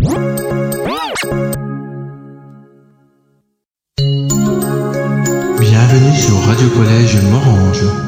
Bienvenue sur Radio Collège Morange.